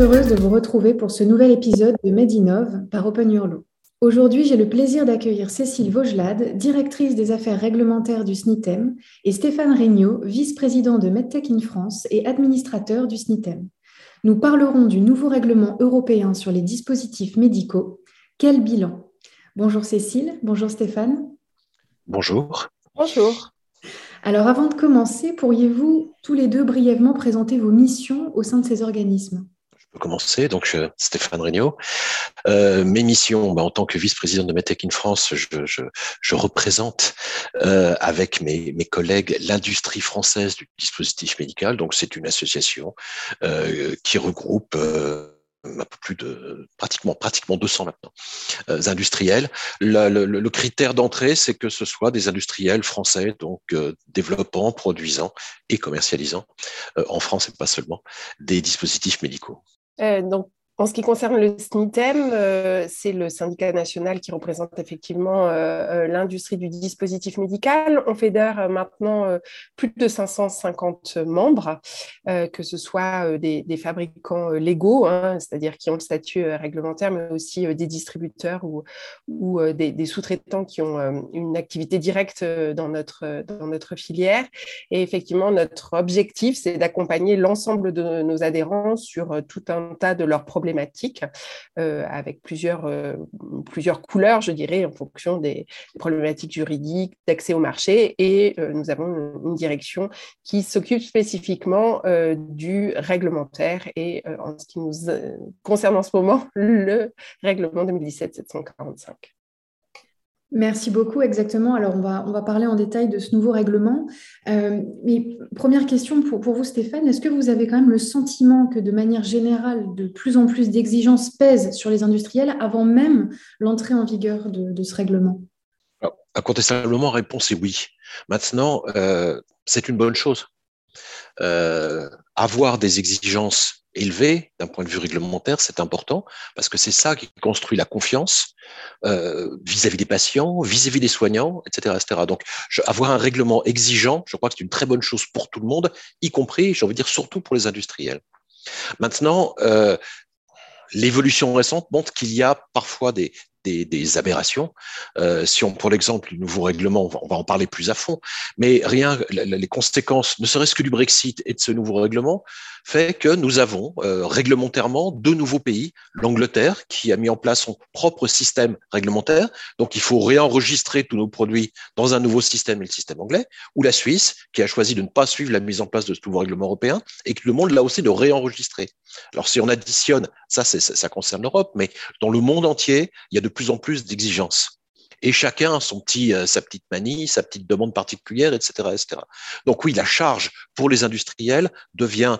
très heureuse de vous retrouver pour ce nouvel épisode de Medinov par Open Your Aujourd'hui, j'ai le plaisir d'accueillir Cécile Vaugelade, directrice des affaires réglementaires du SNITEM, et Stéphane Regnault, vice-président de MedTech in France et administrateur du SNITEM. Nous parlerons du nouveau règlement européen sur les dispositifs médicaux. Quel bilan Bonjour Cécile, bonjour Stéphane. Bonjour. Bonjour. Alors avant de commencer, pourriez-vous tous les deux brièvement présenter vos missions au sein de ces organismes? Peux commencer. Donc Stéphane Regnault. Euh, mes missions, bah, en tant que vice-président de Medtech in France, je, représente euh, avec mes, collègues l'industrie française du dispositif médical. Donc c'est une association euh, qui regroupe peu plus de pratiquement pratiquement 200 maintenant euh, industriels. Le, critère d'entrée, c'est que ce soit des industriels français, donc euh, développant, produisant et commercialisant euh, en France et pas seulement des dispositifs médicaux. Donc en ce qui concerne le SNITEM, euh, c'est le syndicat national qui représente effectivement euh, euh, l'industrie du dispositif médical. On fédère maintenant plus de 550 membres, que ce soit des, fabricants légaux, hein, c'est-à-dire qui ont le statut réglementaire, mais aussi des distributeurs ou, des, sous-traitants qui ont une activité directe dans notre, dans notre filière. Et effectivement, notre objectif, c'est d'accompagner l'ensemble de nos adhérents sur tout un tas de leurs problèmes euh, avec plusieurs, euh, plusieurs couleurs, je dirais, en fonction des, problématiques juridiques, d'accès au marché. Et euh, nous avons une, direction qui s'occupe spécifiquement du réglementaire et en ce qui nous concerne en ce moment, le règlement 2017-745. Merci beaucoup, exactement. Alors, on va, on va parler en détail de ce nouveau règlement. Euh, mais première question pour, pour vous, Stéphane, est-ce que vous avez quand même le sentiment que de manière générale, de plus en plus d'exigences pèsent sur les industriels avant même l'entrée en vigueur de, ce règlement? Alors, Incontestablement, réponse est oui. Maintenant, euh, c'est une bonne chose. Euh, avoir des exigences élevé d'un point de vue réglementaire, c'est important parce que c'est ça qui construit la confiance euh, vis-à-vis des patients, vis-à-vis des soignants, etc.. Donc, avoir un règlement exigeant, je crois que c'est une très bonne chose pour tout le monde, y compris, j'ai envie de dire, surtout pour les industriels. Maintenant, euh, l'évolution récente montre qu'il y a parfois des, des, aberrations. Euh, si on prend l'exemple du nouveau règlement, on va, en parler plus à fond, mais rien, les conséquences, ne serait-ce que du Brexit et de ce nouveau règlement, fait que nous avons euh, réglementairement deux nouveaux pays, l'Angleterre qui a mis en place son propre système réglementaire, donc il faut réenregistrer tous nos produits dans un nouveau système et le système anglais, ou la Suisse qui a choisi de ne pas suivre la mise en place de ce nouveau règlement européen et qui demande là aussi de réenregistrer. Alors si on additionne, ça, ça concerne l'Europe, mais dans le monde entier, il y a de plus en plus d'exigences et chacun son petit, euh, sa petite manie, sa petite demande particulière, etc., etc. Donc oui, la charge pour les industriels devient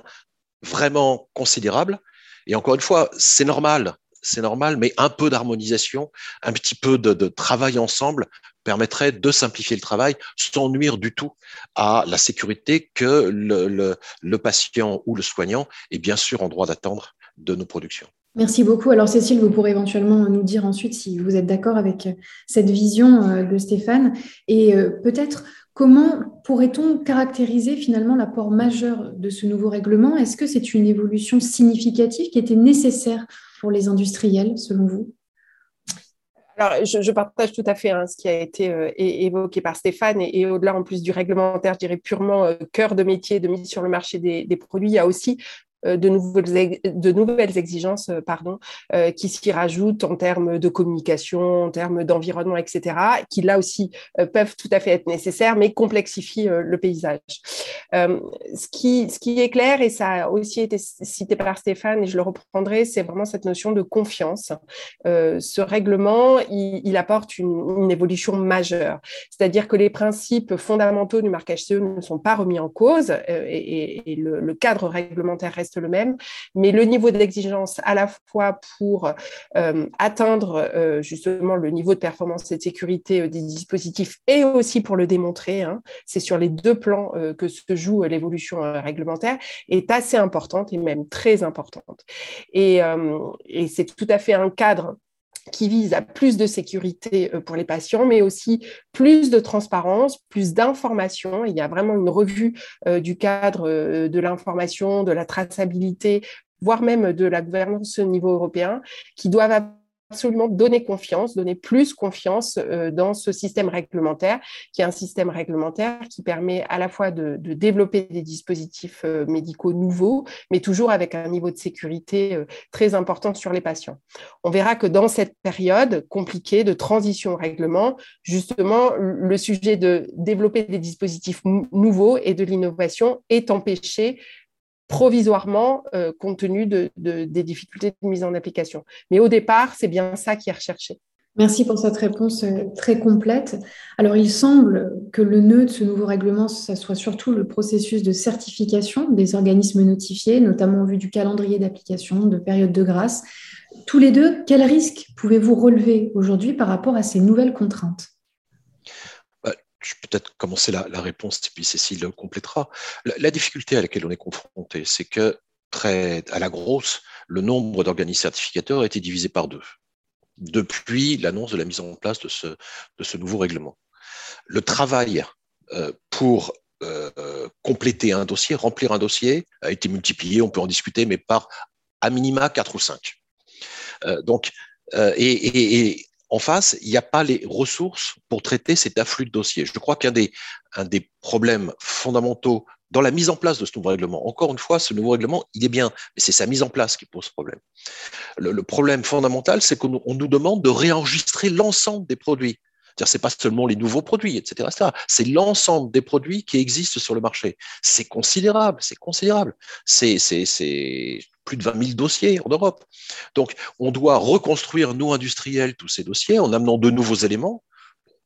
vraiment considérable. Et encore une fois, c'est normal, c'est normal, mais un peu d'harmonisation, un petit peu de, travail ensemble permettrait de simplifier le travail sans nuire du tout à la sécurité que le, le patient ou le soignant est bien sûr en droit d'attendre de nos productions. Merci beaucoup. Alors Cécile, vous pourrez éventuellement nous dire ensuite si vous êtes d'accord avec cette vision euh, de Stéphane. Et euh, peut-être comment pourrait-on caractériser finalement l'apport majeur de ce nouveau règlement? Est-ce que c'est une évolution significative qui était nécessaire pour les industriels selon vous? Alors, je, partage tout à fait hein, ce qui a été euh, évoqué par Stéphane. Et, au-delà en plus du réglementaire, je dirais purement cœur de métier de mise sur le marché des, produits, il y a aussi euh, de nouvelles, de nouvelles exigences euh, pardon, euh, qui s'y rajoutent en termes de communication, en termes d'environnement, etc., qui là aussi peuvent tout à fait être nécessaires, mais complexifient le paysage. ce, qui, ce qui est clair, et ça a aussi été cité par Stéphane, et je le reprendrai, c'est vraiment cette notion de confiance. ce règlement, il, apporte une, évolution majeure, c'est-à-dire que les principes fondamentaux du marquage CE ne sont pas remis en cause, et, le, le cadre réglementaire reste le même, mais le niveau d'exigence à la fois pour euh, atteindre euh, justement le niveau de performance et de sécurité euh, des dispositifs et aussi pour le démontrer, hein, c'est sur les deux plans que se joue l'évolution réglementaire, est assez importante et même très importante. et c'est tout à fait un cadre qui vise à plus de sécurité euh, pour les patients, mais aussi plus de transparence, plus d'information. Il y a vraiment une revue euh, du cadre euh, de l'information, de la traçabilité voire même de la gouvernance au niveau européen, qui doivent absolument donner confiance, donner plus confiance euh, dans ce système réglementaire, qui est un système réglementaire qui permet à la fois de, développer des dispositifs euh, médicaux nouveaux, mais toujours avec un niveau de sécurité euh, très important sur les patients. On verra que dans cette période compliquée de transition au règlement, justement, le sujet de développer des dispositifs nouveaux et de l'innovation est empêché provisoirement euh, compte tenu de, des difficultés de mise en application. Mais au départ, c'est bien ça qui est recherché. Merci pour cette réponse euh, très complète. Alors, il semble que le nœud de ce nouveau règlement, ce soit surtout le processus de certification des organismes notifiés, notamment au vu du calendrier d'application, de période de grâce. Tous les deux, quels risques pouvez-vous relever aujourd'hui par rapport à ces nouvelles contraintes? Je vais peut-être commencer la, réponse, et puis Cécile complétera. La, difficulté à laquelle on est confronté, c'est que très à la grosse, le nombre d'organismes certificateurs a été divisé par deux depuis l'annonce de la mise en place de ce, de ce nouveau règlement. Le travail euh, pour euh, compléter un dossier, remplir un dossier, a été multiplié, on peut en discuter, mais par à minima 4 ou 5. Euh, donc, et, en face, il n'y a pas les ressources pour traiter cet afflux de dossiers. Je crois qu'un des, problèmes fondamentaux dans la mise en place de ce nouveau règlement, encore une fois, ce nouveau règlement, il est bien, mais c'est sa mise en place qui pose problème. Le, problème fondamental, c'est qu'on nous demande de réenregistrer l'ensemble des produits. C'est pas seulement les nouveaux produits, etc. C'est l'ensemble des produits qui existent sur le marché. C'est considérable, c'est considérable. C'est plus de 20 000 dossiers en Europe. Donc, on doit reconstruire, nous, industriels, tous ces dossiers en amenant de nouveaux éléments.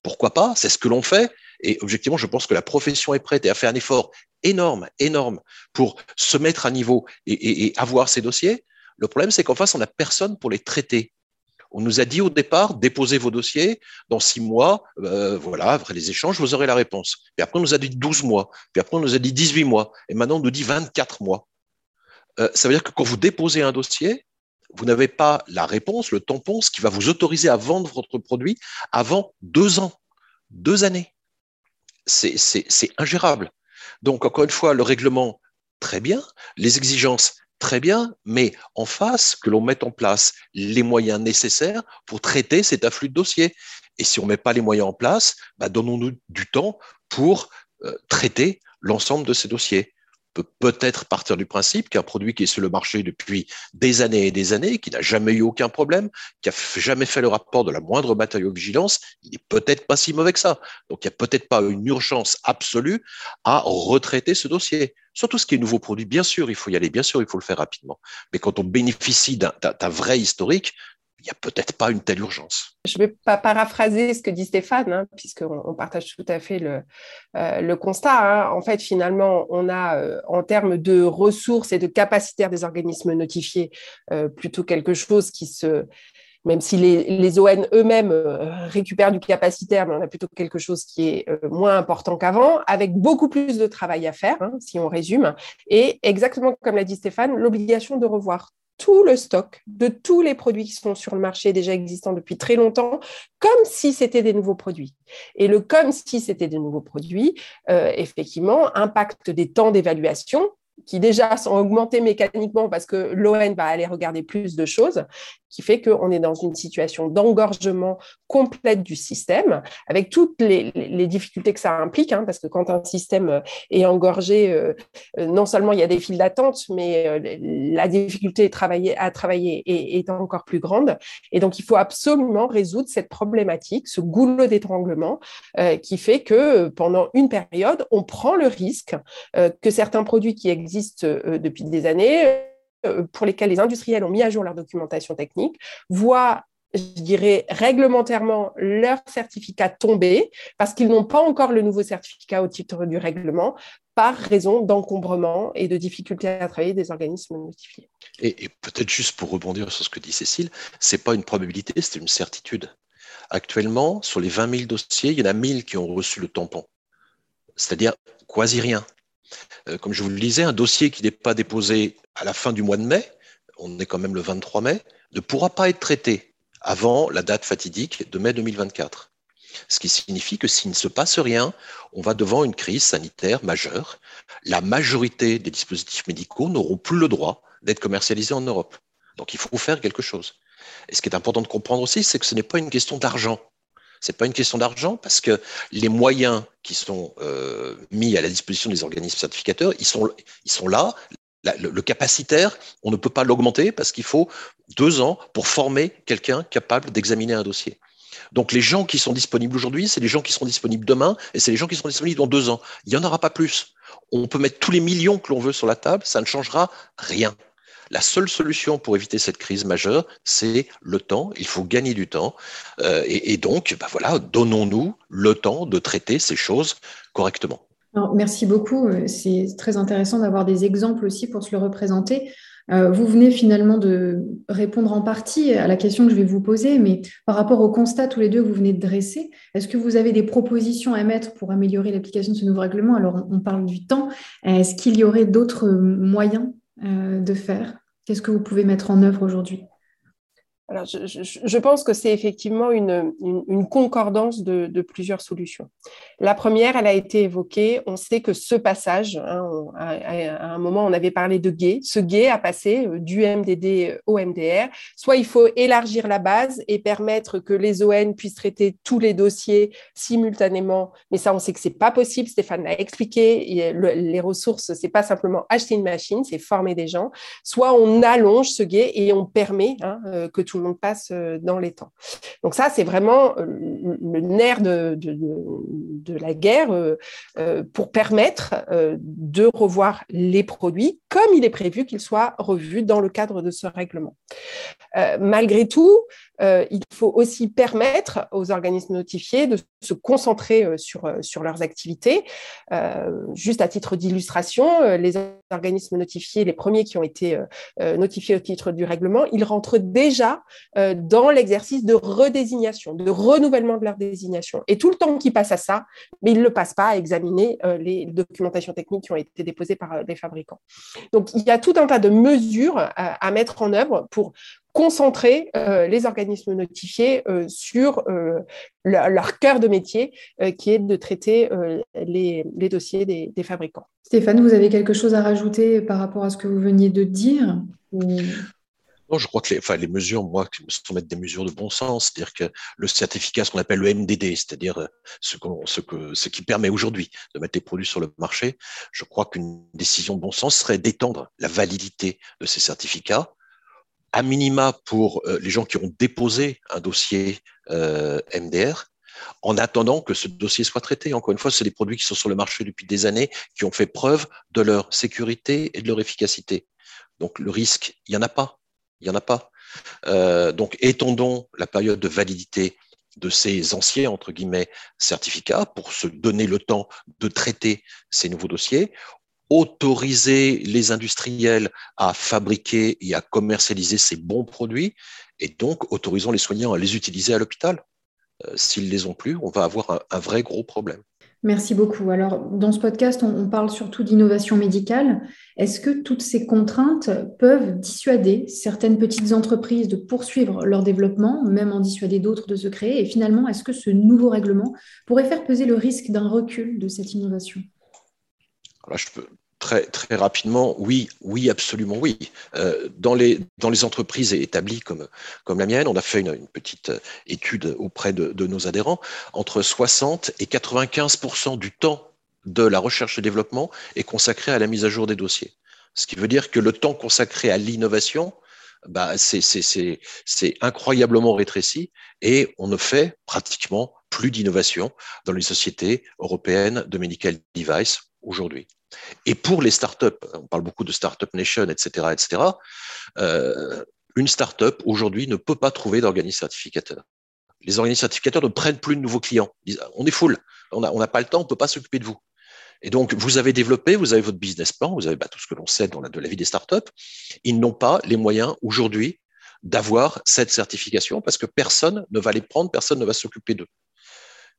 Pourquoi pas? C'est ce que l'on fait. Et objectivement, je pense que la profession est prête et a fait un effort énorme, énorme pour se mettre à niveau et, avoir ces dossiers. Le problème, c'est qu'en face, on n'a personne pour les traiter. On nous a dit au départ, déposez vos dossiers, dans six mois, euh, voilà, après les échanges, vous aurez la réponse. Puis après, on nous a dit 12 mois, puis après, on nous a dit 18 mois, et maintenant, on nous dit 24 mois. Euh, ça veut dire que quand vous déposez un dossier, vous n'avez pas la réponse, le tampon, ce qui va vous autoriser à vendre votre produit avant deux ans, deux années. C'est ingérable. Donc, encore une fois, le règlement, très bien, les exigences, très bien, mais en face, que l'on mette en place les moyens nécessaires pour traiter cet afflux de dossiers. Et si on ne met pas les moyens en place, bah, donnons-nous du temps pour euh, traiter l'ensemble de ces dossiers peut peut-être partir du principe qu'un produit qui est sur le marché depuis des années et des années, qui n'a jamais eu aucun problème, qui n'a jamais fait le rapport de la moindre matériau-vigilance, il n'est peut-être pas si mauvais que ça. Donc il n'y a peut-être pas une urgence absolue à retraiter ce dossier. Surtout ce qui est nouveau produit, bien sûr, il faut y aller, bien sûr, il faut le faire rapidement. Mais quand on bénéficie d'un vrai historique, il n'y a peut-être pas une telle urgence. Je ne vais pas paraphraser ce que dit Stéphane, hein, puisqu'on on partage tout à fait le, euh, constat. Hein. En fait, finalement, on a, euh, en termes de ressources et de capacitaires des organismes notifiés, euh, plutôt quelque chose qui se, même si les, ON eux-mêmes récupèrent du capacitaire, mais on a plutôt quelque chose qui est moins important qu'avant, avec beaucoup plus de travail à faire, hein, si on résume, et exactement comme l'a dit Stéphane, l'obligation de revoir tout le stock de tous les produits qui sont sur le marché déjà existants depuis très longtemps, comme si c'était des nouveaux produits. Et le comme si c'était des nouveaux produits, euh, effectivement, impacte des temps d'évaluation qui déjà sont augmentés mécaniquement parce que l'ON va aller regarder plus de choses, qui fait qu'on est dans une situation d'engorgement complète du système, avec toutes les, difficultés que ça implique, hein, parce que quand un système euh, est engorgé, euh, euh, non seulement il y a des files d'attente, mais la difficulté à travailler, est, encore plus grande. Et donc, il faut absolument résoudre cette problématique, ce goulot d'étranglement, qui fait que pendant une période, on prend le risque que certains produits qui existent depuis des années pour lesquels les industriels ont mis à jour leur documentation technique voient je dirais, réglementairement leur certificat tomber parce qu'ils n'ont pas encore le nouveau certificat au titre du règlement par raison d'encombrement et de difficultés à travailler des organismes notifiés. Et, peut-être juste pour rebondir sur ce que dit Cécile, ce n'est pas une probabilité, c'est une certitude. Actuellement, sur les 20 000 dossiers, il y en a 1000 qui ont reçu le tampon, c'est-à-dire quasi rien. Euh, comme je vous le disais, un dossier qui n'est pas déposé à la fin du mois de mai, on est quand même le 23 mai, ne pourra pas être traité avant la date fatidique de mai 2024. Ce qui signifie que s'il ne se passe rien, on va devant une crise sanitaire majeure. La majorité des dispositifs médicaux n'auront plus le droit d'être commercialisés en Europe. Donc il faut faire quelque chose. Et ce qui est important de comprendre aussi, c'est que ce n'est pas une question d'argent. Ce n'est pas une question d'argent parce que les moyens qui sont euh, mis à la disposition des organismes certificateurs, ils sont, ils sont là. le, capacitaire, on ne peut pas l'augmenter parce qu'il faut deux ans pour former quelqu'un capable d'examiner un dossier. Donc les gens qui sont disponibles aujourd'hui, c'est les gens qui seront disponibles demain et c'est les gens qui seront disponibles dans deux ans. Il n'y en aura pas plus. On peut mettre tous les millions que l'on veut sur la table, ça ne changera rien. La seule solution pour éviter cette crise majeure, c'est le temps. Il faut gagner du temps. Euh, et, donc, bah voilà, donnons-nous le temps de traiter ces choses correctement. merci beaucoup. C'est très intéressant d'avoir des exemples aussi pour se le représenter. Euh, vous venez finalement de répondre en partie à la question que je vais vous poser, mais par rapport au constat tous les deux que vous venez de dresser, est-ce que vous avez des propositions à mettre pour améliorer l'application de ce nouveau règlement? Alors, on parle du temps. Est-ce qu'il y aurait d'autres moyens euh, de faire. Qu'est-ce que vous pouvez mettre en œuvre aujourd'hui? Alors, je, pense que c'est effectivement une, concordance de, plusieurs solutions. La première, elle a été évoquée. On sait que ce passage, hein, à, un moment, on avait parlé de guet. Ce guet a passé euh, du MDD au MDR. Soit il faut élargir la base et permettre que les ON puissent traiter tous les dossiers simultanément. Mais ça, on sait que c'est pas possible. Stéphane l'a expliqué. les ressources, c'est pas simplement acheter une machine, c'est former des gens. Soit on allonge ce guet et on permet hein, euh, que tout tout le monde passe euh, dans les temps. Donc ça, c'est vraiment euh, le nerf de, de, la guerre euh, pour permettre de revoir les produits comme il est prévu qu'ils soient revus dans le cadre de ce règlement. malgré tout, euh, il faut aussi permettre aux organismes notifiés de se concentrer euh, sur, euh, sur leurs activités. juste à titre d'illustration, les organismes notifiés, les premiers qui ont été notifiés au titre du règlement, ils rentrent déjà dans l'exercice de redésignation, de renouvellement de leur désignation. Et tout le temps qu'ils passent à ça, mais ils ne le passent pas à examiner les documentations techniques qui ont été déposées par les fabricants. Donc, il y a tout un tas de mesures à mettre en œuvre pour concentrer euh, les organismes notifiés euh, sur euh, leur, cœur de métier, qui est de traiter les, dossiers des, fabricants. Stéphane, vous avez quelque chose à rajouter par rapport à ce que vous veniez de dire non, je crois que les, enfin, les mesures, moi, sont mettre des mesures de bon sens, c'est-à-dire que le certificat, ce qu'on appelle le MDD, c'est-à-dire ce, ce, que, ce qui permet aujourd'hui de mettre les produits sur le marché, je crois qu'une décision de bon sens serait d'étendre la validité de ces certificats à minima pour euh, les gens qui ont déposé un dossier euh, MDR, en attendant que ce dossier soit traité. Encore une fois, c'est des produits qui sont sur le marché depuis des années, qui ont fait preuve de leur sécurité et de leur efficacité. Donc le risque, il n'y en a pas. Il n'y en a pas. Euh, donc étendons la période de validité de ces anciens, entre guillemets, certificats pour se donner le temps de traiter ces nouveaux dossiers autoriser les industriels à fabriquer et à commercialiser ces bons produits, et donc autorisons les soignants à les utiliser à l'hôpital. Euh, s'ils les ont plus, on va avoir un, vrai gros problème. Merci beaucoup. Alors, dans ce podcast, on, parle surtout d'innovation médicale. Est-ce que toutes ces contraintes peuvent dissuader certaines petites entreprises de poursuivre leur développement, même en dissuader d'autres de se créer? Et finalement, est-ce que ce nouveau règlement pourrait faire peser le risque d'un recul de cette innovation? Très, très rapidement, oui, oui, absolument oui. Euh, dans, les, dans les entreprises établies comme, la mienne, on a fait une, petite étude auprès de, de, nos adhérents. Entre 60 et 95% du temps de la recherche et développement est consacré à la mise à jour des dossiers. Ce qui veut dire que le temps consacré à l'innovation, bah, c'est incroyablement rétréci et on ne fait pratiquement plus d'innovation dans les sociétés européennes de medical device aujourd'hui. Et pour les startups, on parle beaucoup de startup nation, etc., etc. Euh, une startup aujourd'hui ne peut pas trouver d'organisme certificateur. Les organismes certificateurs ne prennent plus de nouveaux clients. Ils disent, on est full, on n'a pas le temps, on ne peut pas s'occuper de vous. Et donc, vous avez développé, vous avez votre business plan, vous avez bah, tout ce que l'on sait dans de la vie des startups. Ils n'ont pas les moyens aujourd'hui d'avoir cette certification parce que personne ne va les prendre, personne ne va s'occuper d'eux.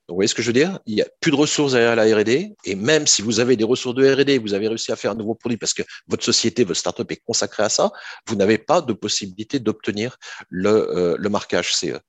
Vous voyez ce que je veux dire? Il n'y a plus de ressources derrière la R&D, et même si vous avez des ressources de R&D, vous avez réussi à faire un nouveau produit parce que votre société, votre startup est consacrée à ça, vous n'avez pas de possibilité d'obtenir le, euh, marquage CE.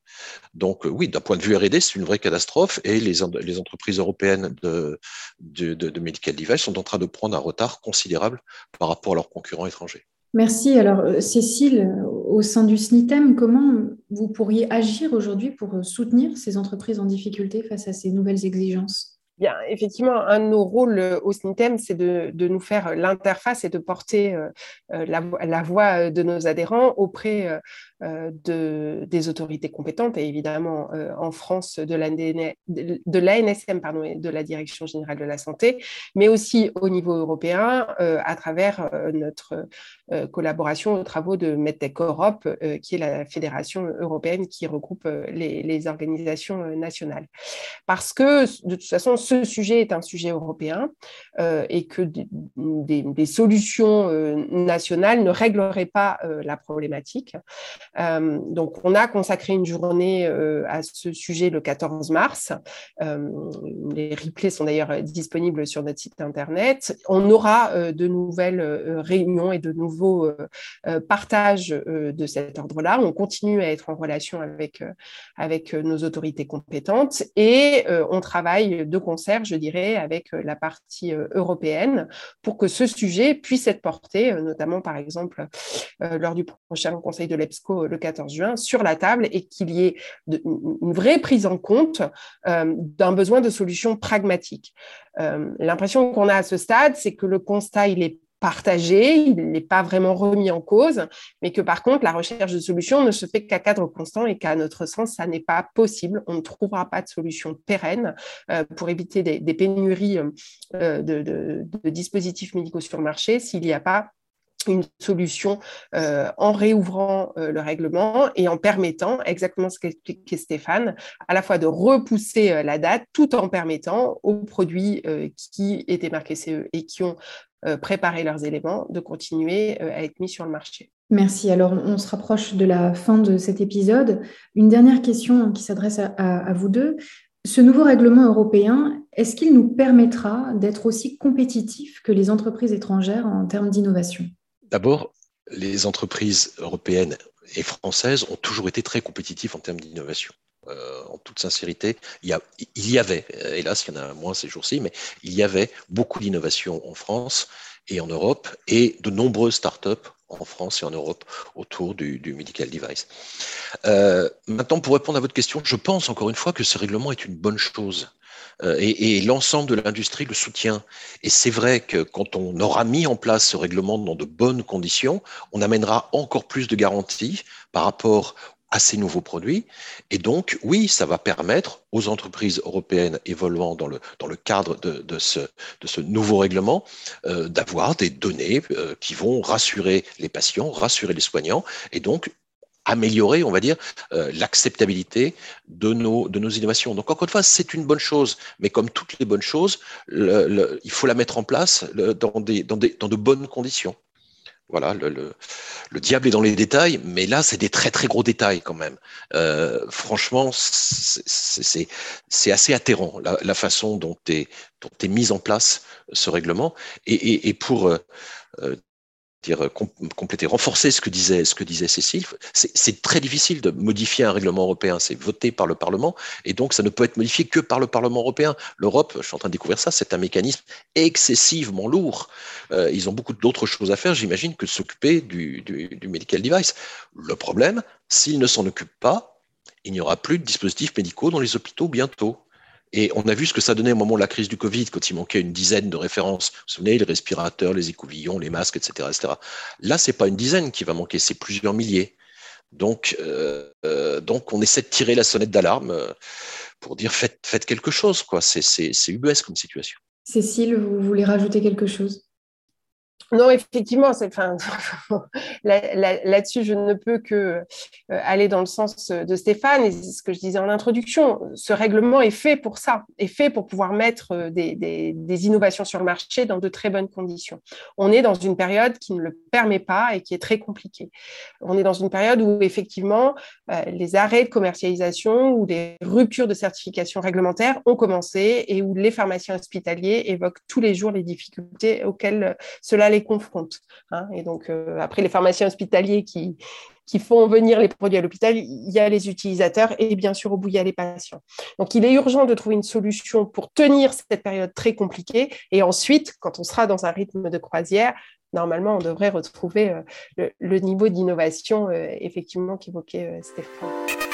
Donc euh, oui, d'un point de vue R&D, c'est une vraie catastrophe, et les, entreprises européennes de, de medical device sont en train de prendre un retard considérable par rapport à leurs concurrents étrangers. Merci. Alors, euh, Cécile, au sein du SNITEM, comment vous pourriez agir aujourd'hui pour soutenir ces entreprises en difficulté face à ces nouvelles exigences? Bien, effectivement, un de nos rôles euh, au SNITEM, c'est de, nous faire l'interface et de porter euh, la, voix de nos adhérents auprès euh, de, des autorités compétentes et évidemment euh, en France de l'ANSM et de la Direction générale de la santé, mais aussi au niveau européen euh, à travers notre collaboration aux travaux de MedTech Europe, qui est la fédération européenne qui regroupe les, les, organisations nationales. Parce que de toute façon, ce sujet est un sujet européen et que des, solutions nationales ne régleraient pas la problématique. Euh, donc, on a consacré une journée euh, à ce sujet le 14 mars. Euh, les replays sont d'ailleurs disponibles sur notre site internet. On aura de nouvelles réunions et de nouveaux partages de cet ordre-là. On continue à être en relation avec, avec nos autorités compétentes et on travaille de concert, je dirais, avec la partie européenne pour que ce sujet puisse être porté, notamment par exemple lors du prochain Conseil de l'EPSCO le 14 juin sur la table et qu'il y ait une vraie prise en compte euh, d'un besoin de solutions pragmatiques. Euh, l'impression qu'on a à ce stade, c'est que le constat, il est partagé, il n'est pas vraiment remis en cause, mais que par contre, la recherche de solutions ne se fait qu'à cadre constant et qu'à notre sens, ça n'est pas possible. On ne trouvera pas de solution pérenne euh, pour éviter des, pénuries de, de, dispositifs médicaux sur le marché s'il n'y a pas une solution euh, en réouvrant euh, le règlement et en permettant, exactement ce qu'expliquait Stéphane, à la fois de repousser euh, la date tout en permettant aux produits qui étaient marqués CE et qui ont préparé leurs éléments de continuer à être mis sur le marché. Merci. Alors, on se rapproche de la fin de cet épisode. Une dernière question qui s'adresse à, à vous deux. Ce nouveau règlement européen, est-ce qu'il nous permettra d'être aussi compétitifs que les entreprises étrangères en termes d'innovation? D'abord, les entreprises européennes et françaises ont toujours été très compétitives en termes d'innovation. Euh, en toute sincérité, il y, avait, hélas, il y en a moins ces jours-ci, mais il y avait beaucoup d'innovation en France et en Europe et de nombreuses startups en France et en Europe autour du, medical device. Euh, maintenant, pour répondre à votre question, je pense encore une fois que ce règlement est une bonne chose. Euh, et, l'ensemble de l'industrie le soutient. Et c'est vrai que quand on aura mis en place ce règlement dans de bonnes conditions, on amènera encore plus de garanties par rapport à ces nouveaux produits. Et donc, oui, ça va permettre aux entreprises européennes évoluant dans le, dans le cadre de, de, ce, de ce nouveau règlement euh, d'avoir des données euh, qui vont rassurer les patients, rassurer les soignants, et donc améliorer, on va dire, euh, l'acceptabilité de nos, de nos innovations. Donc, encore une fois, c'est une bonne chose, mais comme toutes les bonnes choses, il faut la mettre en place dans, des, dans, des, dans de bonnes conditions. Voilà, le, le, diable est dans les détails, mais là, c'est des très très gros détails quand même. Euh, franchement, c'est assez atterrant la, la, façon dont est, dont est mise en place ce règlement. Et, et, et pour euh, euh, compléter, renforcer ce que disait, ce que disait Cécile. C'est très difficile de modifier un règlement européen. C'est voté par le Parlement et donc ça ne peut être modifié que par le Parlement européen. L'Europe, je suis en train de découvrir ça, c'est un mécanisme excessivement lourd. Euh, ils ont beaucoup d'autres choses à faire, j'imagine, que s'occuper du, du medical device. Le problème, s'ils ne s'en occupent pas, il n'y aura plus de dispositifs médicaux dans les hôpitaux bientôt. Et on a vu ce que ça donnait au moment de la crise du Covid, quand il manquait une dizaine de références. Vous vous souvenez, les respirateurs, les écouvillons, les masques, etc. etc. Là, c'est pas une dizaine qui va manquer, c'est plusieurs milliers. Donc, euh, euh, on essaie de tirer la sonnette d'alarme euh, pour dire faites, faites quelque chose. quoi. C'est UBS comme situation. Cécile, vous voulez rajouter quelque chose? Non, effectivement, là-dessus, je ne peux que euh, aller dans le sens de Stéphane et ce que je disais en introduction. Ce règlement est fait pour ça, est fait pour pouvoir mettre euh, des, innovations sur le marché dans de très bonnes conditions. On est dans une période qui ne le permet pas et qui est très compliquée. On est dans une période où effectivement euh, les arrêts de commercialisation ou des ruptures de certification réglementaire ont commencé et où les pharmaciens hospitaliers évoquent tous les jours les difficultés auxquelles cela les confronte. Hein. Et donc, euh, après, les pharmaciens hospitaliers qui, qui font venir les produits à l'hôpital, il y a les utilisateurs et bien sûr au bout, il y a les patients. Donc, il est urgent de trouver une solution pour tenir cette période très compliquée. Et ensuite, quand on sera dans un rythme de croisière, normalement, on devrait retrouver euh, le, niveau d'innovation, euh, effectivement, qu'évoquait Stéphane.